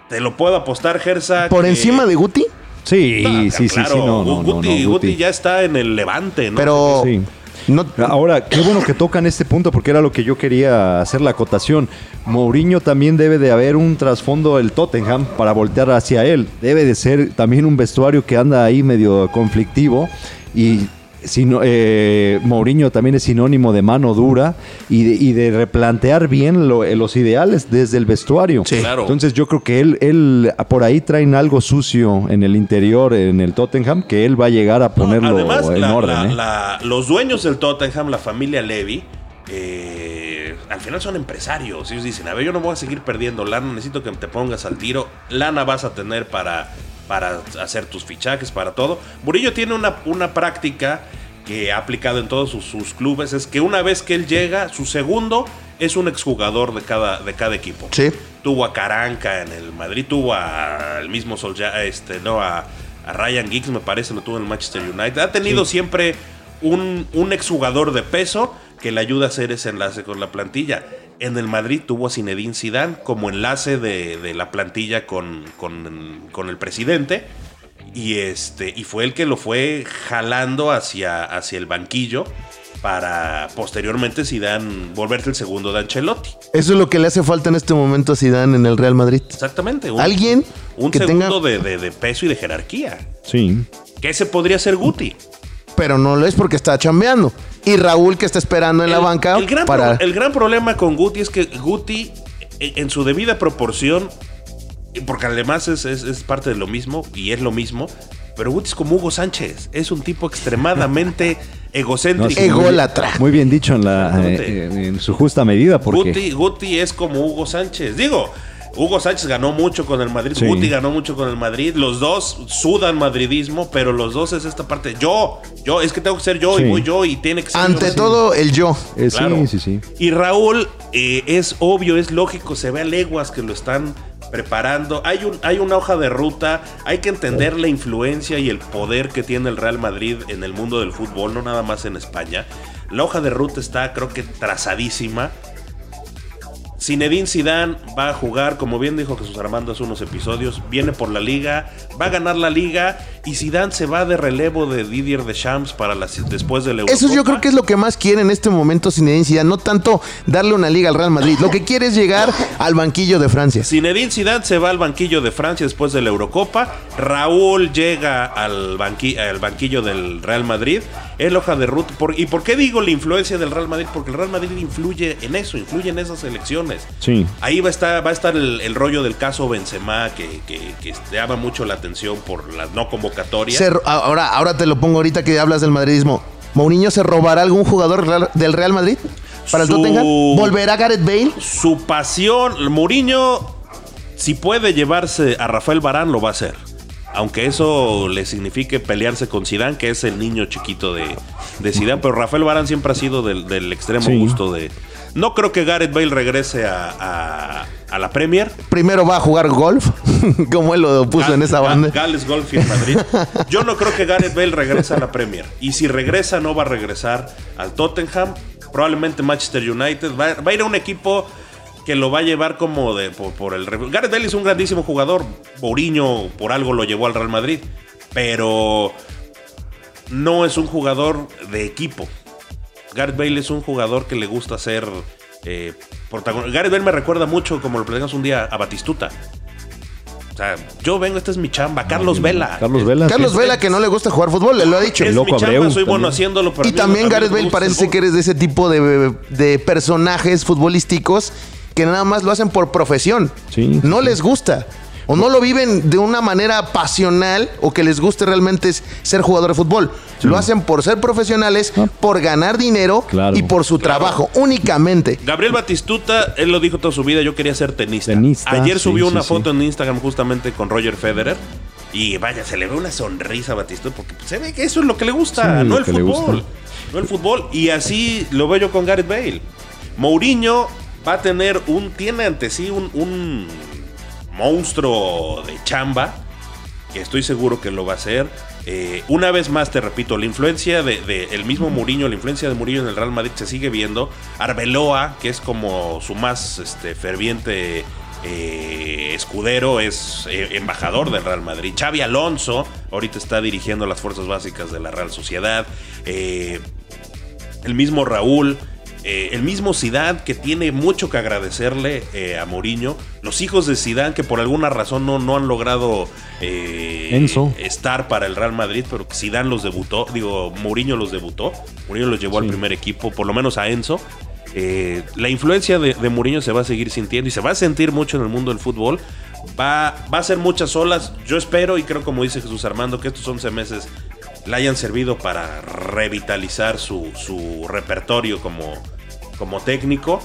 Te lo puedo apostar, Gersa. Por que- encima de Guti, Sí, Ah, sí, sí, sí, claro, no, no, no, Guti, no, Guti ya está en el levante, ¿no? pero Sí. No, Ahora, qué bueno que tocan este punto porque era lo que yo quería hacer la acotación. Mourinho también debe de haber un trasfondo del Tottenham para voltear hacia él. Debe de ser también un vestuario que anda ahí medio conflictivo y sino, eh, Mourinho también es sinónimo de mano dura y de, y de replantear bien lo- eh, los ideales desde el vestuario. Sí. Claro. Entonces yo creo que él, él por ahí traen algo sucio en el interior, en el Tottenham, que él va a llegar a No, ponerlo además, en la- orden. la- ¿eh? la- los dueños del Tottenham, la familia Levy, eh, al final son empresarios. Ellos dicen, a ver, yo no voy a seguir perdiendo lana, necesito que te pongas al tiro. Lana vas a tener para, para hacer tus fichajes, para todo. Murillo tiene una, una práctica que ha aplicado en todos sus, sus clubes, es que una vez que él llega, su segundo es un exjugador de cada, de cada equipo. Sí. Tuvo a Caranca en el Madrid, tuvo al mismo Solskjaer, este, no, a, a Ryan Giggs, me parece, lo tuvo en el Manchester United. Ha tenido siempre un, un exjugador de peso que le ayuda a hacer ese enlace con la plantilla. En el Madrid tuvo a Zinedine Zidane como enlace de, de la plantilla con, con- con el presidente. Y, este, y fue el que lo fue jalando hacia, hacia el banquillo para posteriormente Zidane volverse el segundo de Ancelotti. eso es lo que le hace falta en este momento a Zidane en el Real Madrid. Exactamente. un- Alguien Un que segundo tenga- de, de- de peso y de jerarquía. Sí. Que ese podría ser Guti. Pero no lo es porque está chambeando. Y Raúl que está esperando en la banca el gran, para... pro- el gran problema con Guti es que Guti, e- en su debida proporción, porque además es, es- es parte de lo mismo y es lo mismo, pero Guti es como Hugo Sánchez. Es un tipo extremadamente egocéntrico. No, muy Ególatra. Muy bien dicho en, la, eh, en su justa medida, porque Guti, Guti es como Hugo Sánchez. Digo, Hugo Sánchez ganó mucho con el Madrid, Sí. Guti ganó mucho con el Madrid. Los dos sudan madridismo, pero los dos es esta parte. Yo, yo, es que tengo que ser yo Sí. y voy yo y tiene que ser Ante yo. todo, el yo. eh, Claro. sí, sí, sí. Y Raúl, eh, es obvio, es lógico, se ve a leguas que lo están preparando. Hay, un, hay una hoja de ruta, hay que entender la influencia y el poder que tiene el Real Madrid en el mundo del fútbol, no nada más en España. La hoja de ruta está, creo que, trazadísima. Zinedine Zidane va a jugar, como bien dijo Jesús Armando hace unos episodios, viene por la liga, va a ganar la liga y Zidane se va de relevo de Didier Deschamps para las, después del Eurocopa. Eso yo creo que es lo que más quiere en este momento Zinedine Zidane, no tanto darle una liga al Real Madrid. Lo que quiere es llegar al banquillo de Francia. Zinedine Zidane se va al banquillo de Francia después de la Eurocopa. Raúl llega al, banqui- al banquillo del Real Madrid. Es la hoja de ruta. Por- ¿Y por qué digo la influencia del Real Madrid? Porque el Real Madrid influye en eso, influye en esas elecciones. Sí. Ahí va a estar, va a estar el, el rollo del caso Benzema, que, que- que llama mucho la atención por las no. Se ro- ahora, ahora te lo pongo ahorita que hablas del madridismo. ¿Mourinho se robará algún jugador del Real Madrid? ¿Para el Su- Tottenham? ¿Volverá Gareth Bale? Su pasión, Mourinho, si puede llevarse a Rafael Barán, lo va a hacer. Aunque eso le signifique pelearse con Zidane, que es el niño chiquito de, de Zidane. Pero Rafael Barán siempre ha sido del, del extremo Sí. gusto de... No creo que Gareth Bale regrese a, a- a la Premier. Primero va a jugar golf, como él lo puso en esa banda. Gales Golf en Madrid. Yo no creo que Gareth Bale regrese a la Premier. Y si regresa, no va a regresar al Tottenham. Probablemente Manchester United. Va, va a ir a un equipo que lo va a llevar como de por, por el. re- Gareth Bale es un grandísimo jugador. Mourinho por algo lo llevó al Real Madrid. Pero no es un jugador de equipo. Gareth Bale es un jugador que le gusta ser eh, protagonista. Gareth Bale me recuerda mucho, como lo platicamos un día, a Batistuta. O sea, yo vengo, esta es mi chamba. Carlos Vela. Carlos Vela. Carlos sí. Vela, que no le gusta jugar fútbol, le lo ha dicho. Es loco mi chamba, Abreu soy bueno también. haciéndolo. pero Y también Gareth Bale parece que eres de ese tipo de, de personajes futbolísticos que nada más lo hacen por profesión. Sí, no sí. les gusta. O no lo viven de una manera pasional o que les guste realmente es ser jugador de fútbol. Lo hacen por ser profesionales, por ganar dinero Claro. y por su trabajo, únicamente. Gabriel Batistuta, él lo dijo toda su vida, yo quería ser tenista. Tenista, Ayer subió sí, una sí. foto en Instagram justamente con Roger Federer. Y vaya, se le ve una sonrisa a Batistuta porque se ve que eso es lo que le gusta, Sí, no el fútbol. No el fútbol. Y así lo veo yo con Gareth Bale. Mourinho va a tener un, tiene ante sí un, un monstruo de chamba que estoy seguro que lo va a hacer. Eh, una vez más te repito, la influencia de, de el mismo Mourinho, la influencia de Mourinho en el Real Madrid se sigue viendo. Arbeloa, que es como su más este, ferviente eh, escudero, es eh, embajador del Real Madrid. Xavi Alonso, ahorita está dirigiendo las fuerzas básicas de la Real Sociedad. El mismo Raúl, eh, el mismo Zidane que tiene mucho que agradecerle eh, a Mourinho, los hijos de Zidane que por alguna razón no, no han logrado eh, Enzo. estar para el Real Madrid, pero que Zidane los debutó, digo, Mourinho los debutó, Mourinho los llevó al primer equipo, por lo menos a Enzo. La influencia de, de Mourinho se va a seguir sintiendo y se va a sentir mucho en el mundo del fútbol. Va, va a ser muchas olas. Yo espero y creo, como dice Jesús Armando, que estos 11 meses le hayan servido para revitalizar su, su repertorio como, como técnico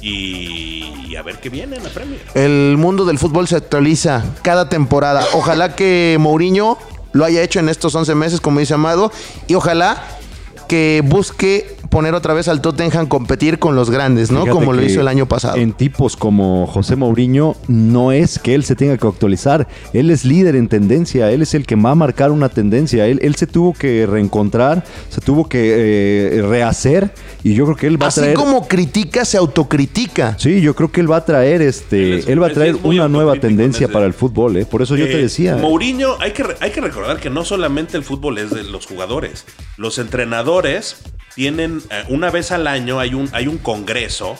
y, a ver qué viene en la Premier. El mundo del fútbol se actualiza cada temporada. Ojalá que Mourinho lo haya hecho en estos 11 meses, como dice Amado, y ojalá que busque poner otra vez al Tottenham competir con los grandes, ¿no? Fíjate como lo hizo el año pasado. En tipos como José Mourinho, no es que él se tenga que actualizar. Él es líder en tendencia. Él es el que va a marcar una tendencia. Él, él se tuvo que reencontrar, se tuvo que eh, rehacer. Y yo creo que él va Así a traer. como critica, se autocritica. Sí, yo creo que él va a traer este, Él es- él va a traer una nueva tendencia ese- para el fútbol, ¿eh? Por eso yo te Eh, decía. Mourinho, hay que, hay que recordar que no solamente el fútbol es de los jugadores. Los entrenadores tienen, eh, una vez al año hay un, hay un congreso,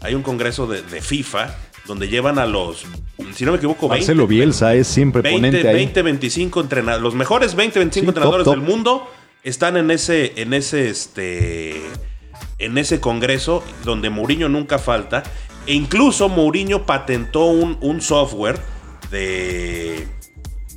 hay un congreso de, de FIFA, donde llevan a los, si no me equivoco, 20, Marcelo Bielsa es siempre 20, ponente ahí. 20, 25 entrenadores. Los mejores 20, 25 Sí, top, entrenadores top. del mundo están en ese, en ese, este, en ese congreso donde Mourinho nunca falta. E incluso Mourinho patentó un, un software de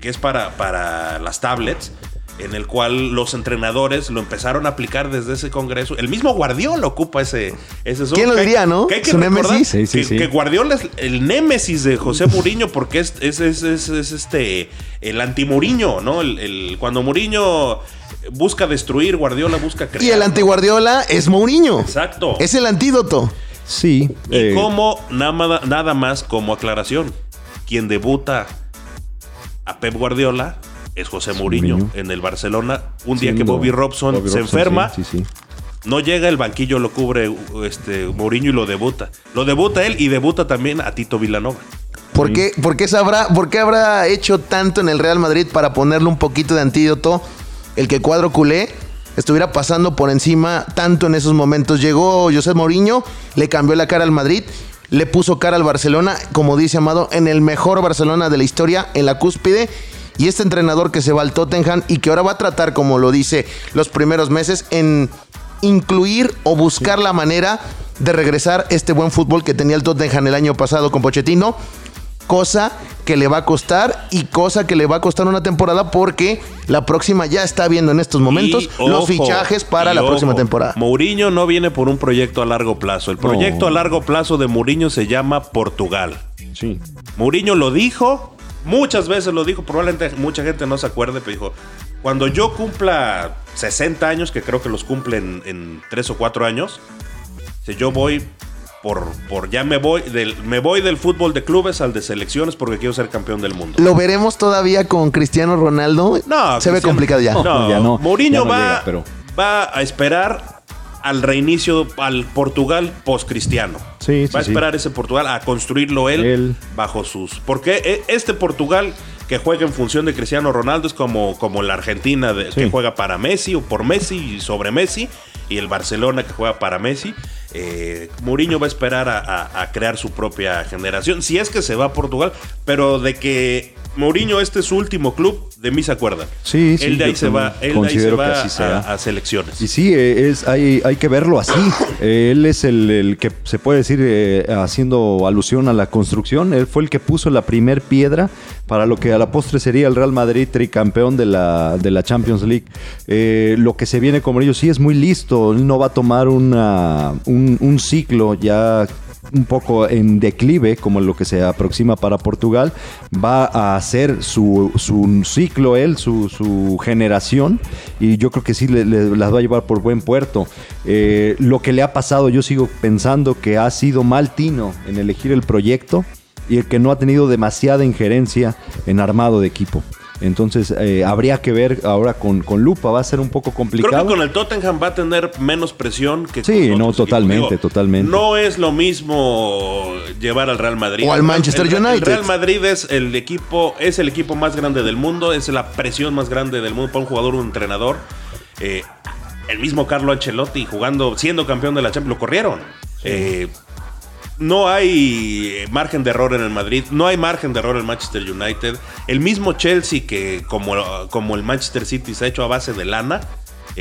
que es para, para las tablets. En el cual los entrenadores lo empezaron a aplicar desde ese congreso. El mismo Guardiola ocupa ese, ese software. ¿Quién lo diría, no? Que hay que Su recordar némesis. Sí, sí, que, sí. que Guardiola es el némesis de José Mourinho porque es, es, es- es- es este el anti-Mourinho, ¿no? El, el- cuando Mourinho busca destruir, Guardiola busca crear. Y el antiguardiola es Mourinho. Exacto. Es el antídoto. Sí. y eh, como nada, nada más como aclaración, quien debuta a Pep Guardiola es José Mourinho, Mourinho. en el Barcelona. Un día que Bobby Robson Bobby se Robson, enferma, Sí, sí, sí. no llega el banquillo, lo cubre este Mourinho y lo debuta. Lo debuta él y debuta también a Tito Villanova. ¿Por qué, por qué sabrá, por qué habrá hecho tanto en el Real Madrid para ponerle un poquito de antídoto el que cuadro culé estuviera pasando por encima tanto en esos momentos? Llegó José Mourinho, le cambió la cara al Madrid, le puso cara al Barcelona, como dice Amado, en el mejor Barcelona de la historia, en la cúspide. Y este entrenador que se va al Tottenham y que ahora va a tratar, como lo dice, los primeros meses en incluir o buscar la manera de regresar este buen fútbol que tenía el Tottenham el año pasado con Pochettino cosa que le va a costar y cosa que le va a costar una temporada porque la próxima ya está viendo en estos momentos Y, los ojo, fichajes para la próxima ojo, temporada. Mourinho no viene por un proyecto a largo plazo. El proyecto a largo plazo de Mourinho se llama Portugal. Sí. Mourinho lo dijo, muchas veces lo dijo, probablemente mucha gente no se acuerde, pero dijo, cuando yo cumpla 60 años, que creo que los cumple en, en 3 o 4 años, si yo voy por, por ya me voy del, me voy del fútbol de clubes al de selecciones porque quiero ser campeón del mundo. ¿Lo veremos todavía con Cristiano Ronaldo? No, se ve Cristiano- complicado ya. No, Ya no, Mourinho ya no va, llega, pero- va a esperar al reinicio, al Portugal post-cristiano. Sí, sí, va a sí. esperar ese Portugal a construirlo él, Él. bajo sus. Porque e- este Portugal que juega en función de Cristiano Ronaldo es como, como la Argentina de- Sí. que juega para Messi o por Messi y sobre Messi, y el Barcelona que juega para Messi. Eh, Mourinho va a esperar a, a- a crear su propia generación, si es que se va a Portugal, pero de que Mourinho este es su último club, de mí se acuerda. Sí, sí, Él de ahí se va, él de ahí se va a, a selecciones. Y sí, es, hay, hay que verlo así. Eh, Él es el, el que se puede decir, eh, haciendo alusión a la construcción, él fue el que puso la primer piedra para lo que a la postre sería el Real Madrid tricampeón de la, de la Champions League. Eh, lo que se viene con ellos sí es muy listo, él no va a tomar una, un, un ciclo ya un poco en declive, como lo que se aproxima para Portugal, va a hacer su, su ciclo él, su, su generación, y yo creo que sí le- las va a llevar por buen puerto. Eh, lo que le ha pasado, yo sigo pensando que ha sido mal tino en elegir el proyecto y el que no ha tenido demasiada injerencia en armado de equipo. Entonces eh, habría que ver ahora con, con lupa, va a ser un poco Creo complicado. que con el Tottenham va a tener menos presión que Sí, con no, otros totalmente, equipos. totalmente. No es lo mismo llevar al Real Madrid O al Manchester el- El United. Real Madrid es el equipo, es el equipo más grande del mundo, es la presión más grande del mundo para un jugador, un entrenador. Eh, el mismo Carlo Ancelotti jugando, siendo campeón de la Champions, lo corrieron. Eh, no hay margen de error en el Madrid, no hay margen de error en el Manchester United. El mismo Chelsea que como, como el Manchester City se ha hecho a base de lana,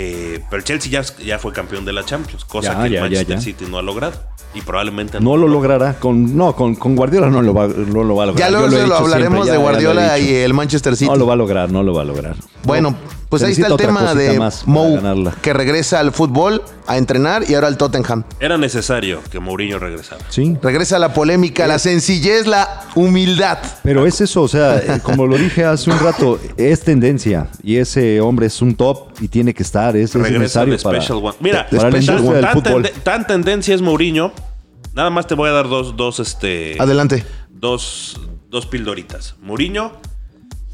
eh, pero el Chelsea ya, ya fue campeón de la Champions, cosa Ya, que el ya, Manchester ya. City no ha logrado. Y probablemente No lo logrará. Con, no, con, con Guardiola no lo va, no lo va a lograr. Ya luego lo hablaremos siempre, de Guardiola y el Manchester City. No lo va a lograr, no lo va a lograr. Bueno, No, pues ahí está el tema de Mou, que regresa al fútbol a entrenar y ahora al Tottenham. Era necesario que Mourinho regresara. Sí. Regresa la polémica, la sencillez, la humildad. Pero es eso, o sea, eh, como lo dije hace un rato, es tendencia y ese hombre es un top y tiene que estar, es, es Regresa necesario el para, Special One. Mira, para la Special industria One. del tan, fútbol. tende- tan tendencia es Mourinho. Nada más te voy a dar dos, dos, este, Adelante. dos, dos pildoritas. Mourinho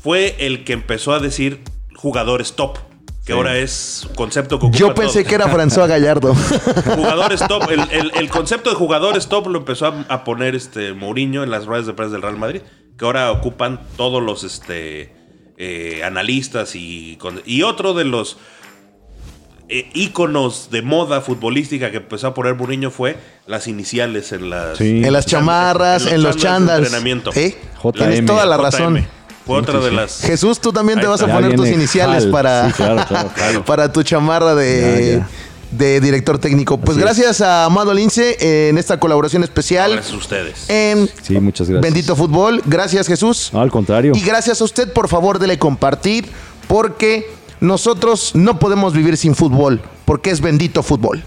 fue el que empezó a decir jugadores top, que ahora es concepto que Yo pensé todo. que era François Gallardo. jugadores top. El, el- el concepto de jugadores top lo empezó a, a poner este Mourinho en las ruedas de prensa del Real Madrid, que ahora ocupan todos los este, eh, analistas y, con- y otro de los eh, íconos de moda futbolística que empezó a poner Mourinho fue las iniciales en las, Sí. en las chamarras, en los chándals de chándals. entrenamiento. ¿Eh? JM. Tienes toda la razón. JM. Fue otra de las. Jesús, tú también te vas a poner tus iniciales Hal. para, Sí, claro, claro, claro. para tu chamarra de, Ya, ya. de director técnico. Pues Así es. gracias a Amado Lince en esta colaboración especial Gracias a ustedes. en Sí, muchas gracias. Bendito Fútbol. Gracias, Jesús. No, al contrario. Y gracias a usted, por favor, dele compartir, porque nosotros no podemos vivir sin fútbol, porque es bendito fútbol.